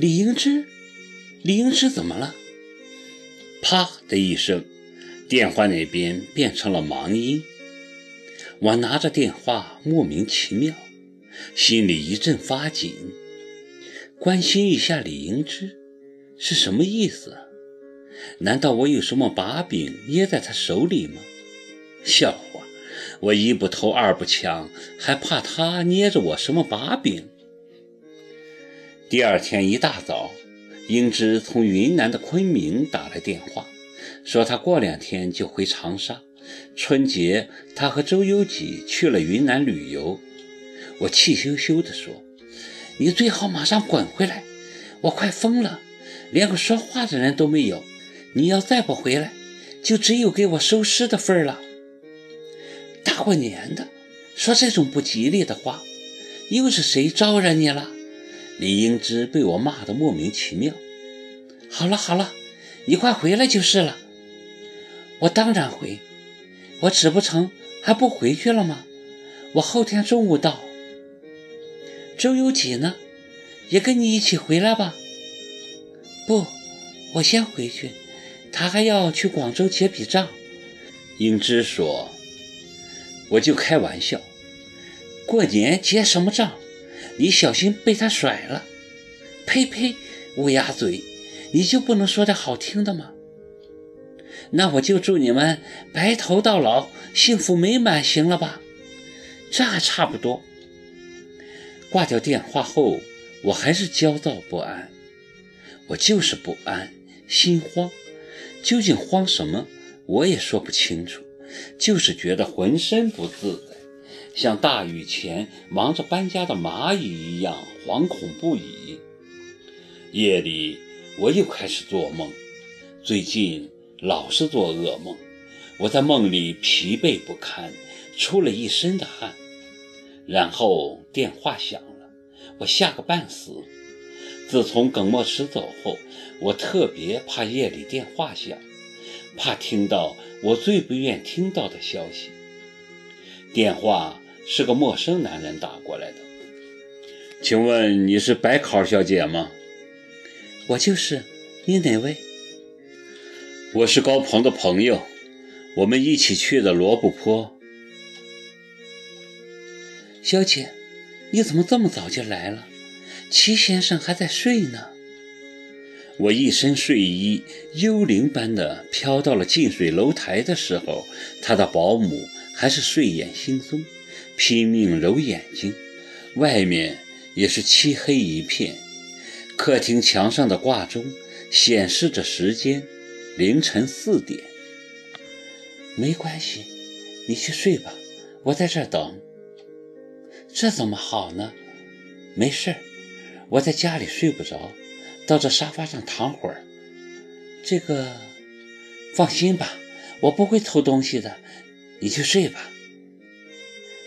李英芝，李英芝怎么了？啪的一声，电话那边变成了忙音。我拿着电话，莫名其妙，心里一阵发紧。关心一下李英芝是什么意思？难道我有什么把柄捏在他手里吗？笑话，我一不偷二不抢，还怕他捏着我什么把柄？第二天一大早，英芝从云南的昆明打来电话，说她过两天就回长沙。春节，她和周有己去了云南旅游。我气羞羞地说：“你最好马上滚回来，我快疯了，连个说话的人都没有。你要再不回来，就只有给我收尸的份儿了。”大过年的，说这种不吉利的话，又是谁招惹你了？李英芝被我骂得莫名其妙。好了好了，你快回来就是了。我当然回，我指不成还不回去了吗？我后天中午到。周有己呢？也跟你一起回来吧。不，我先回去，他还要去广州结笔账。英芝说：“我就开玩笑，过年结什么账？”你小心被他甩了！呸呸，乌鸦嘴，你就不能说点好听的吗？那我就祝你们白头到老，幸福美满，行了吧？这还差不多。挂掉电话后，我还是焦躁不安。我就是不安，心慌。究竟慌什么？我也说不清楚，就是觉得浑身不自在。像大雨前忙着搬家的蚂蚁一样惶恐不已。夜里我又开始做梦，最近老是做噩梦。我在梦里疲惫不堪，出了一身的汗。然后电话响了，我吓个半死。自从耿墨池走后，我特别怕夜里电话响，怕听到我最不愿听到的消息。电话。是个陌生男人打过来的，请问你是白考小姐吗？我就是，你哪位？我是高鹏的朋友，我们一起去的罗布泊。小姐，你怎么这么早就来了？齐先生还在睡呢。我一身睡衣，幽灵般的飘到了近水楼台的时候，他的保姆还是睡眼惺忪。拼命揉眼睛，外面也是漆黑一片。客厅墙上的挂钟显示着时间，凌晨四点。没关系，你去睡吧，我在这等。这怎么好呢？没事，我在家里睡不着，到这沙发上躺会儿。这个，放心吧，我不会偷东西的，你去睡吧。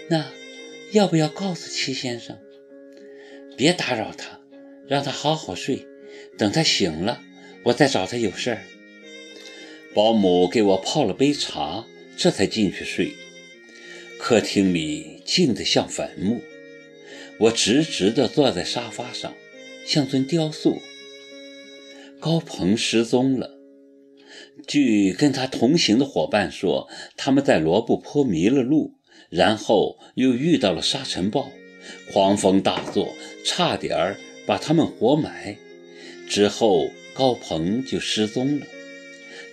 那要不要告诉齐先生？别打扰他，让他好好睡。等他醒了，我再找他有事儿。保姆给我泡了杯茶，这才进去睡。客厅里静得像坟墓，我直直地坐在沙发上，像尊雕塑。高鹏失踪了。据跟他同行的伙伴说，他们在罗布泊迷了路。然后又遇到了沙尘暴，狂风大作，差点儿把他们活埋。之后高鹏就失踪了。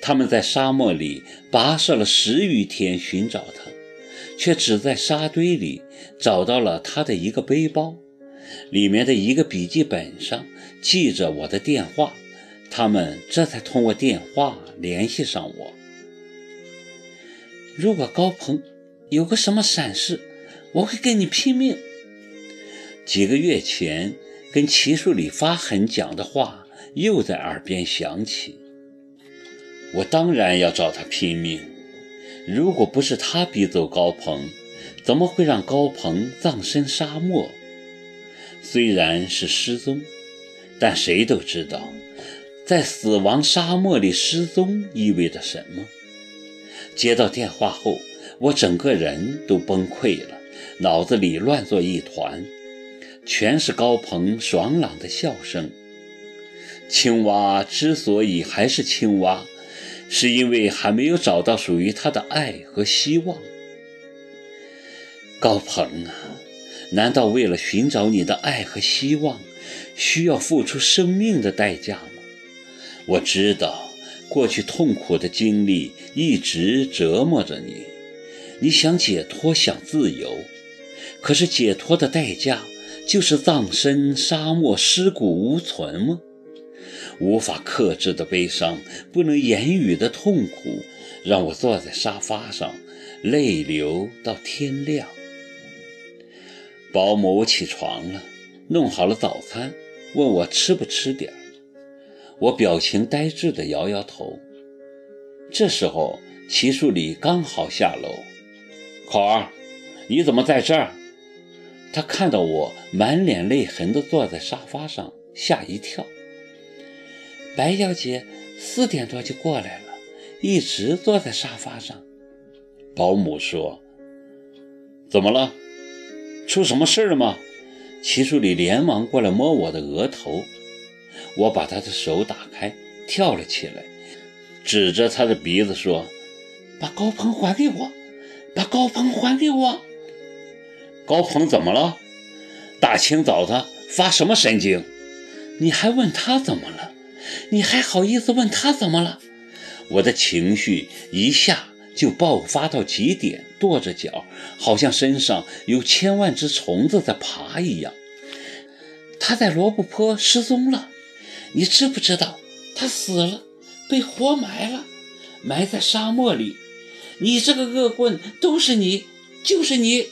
他们在沙漠里跋涉了十余天寻找他，却只在沙堆里找到了他的一个背包，里面的一个笔记本上记着我的电话。他们这才通过电话联系上我。如果高鹏……有个什么闪失，我会跟你拼命。几个月前跟齐树礼发狠讲的话又在耳边响起。我当然要找他拼命。如果不是他逼走高鹏，怎么会让高鹏葬身沙漠？虽然是失踪，但谁都知道，在死亡沙漠里失踪意味着什么。接到电话后。我整个人都崩溃了，脑子里乱作一团，全是高鹏爽朗的笑声。青蛙之所以还是青蛙，是因为还没有找到属于它的爱和希望。高鹏啊，难道为了寻找你的爱和希望，需要付出生命的代价吗？我知道，过去痛苦的经历一直折磨着你，你想解脱，想自由，可是解脱的代价就是葬身沙漠，尸骨无存吗？无法克制的悲伤，不能言语的痛苦，让我坐在沙发上，泪流到天亮。保姆起床了，弄好了早餐，问我吃不吃点儿。我表情呆滞地摇摇头。这时候，齐树礼刚好下楼。口儿，你怎么在这儿？他看到我满脸泪痕地坐在沙发上，吓一跳。白小姐四点多就过来了，一直坐在沙发上。保姆说：“怎么了？出什么事了吗？”齐树礼连忙过来摸我的额头，我把他的手打开，跳了起来，指着他的鼻子说：“把高鹏还给我！把高鹏还给我！”高鹏怎么了？大清早的发什么神经？你还问他怎么了？你还好意思问他怎么了？我的情绪一下就爆发到极点，跺着脚，好像身上有千万只虫子在爬一样。他在罗布泊失踪了，你知不知道？他死了，被活埋了，埋在沙漠里。你这个恶棍，都是你，就是你。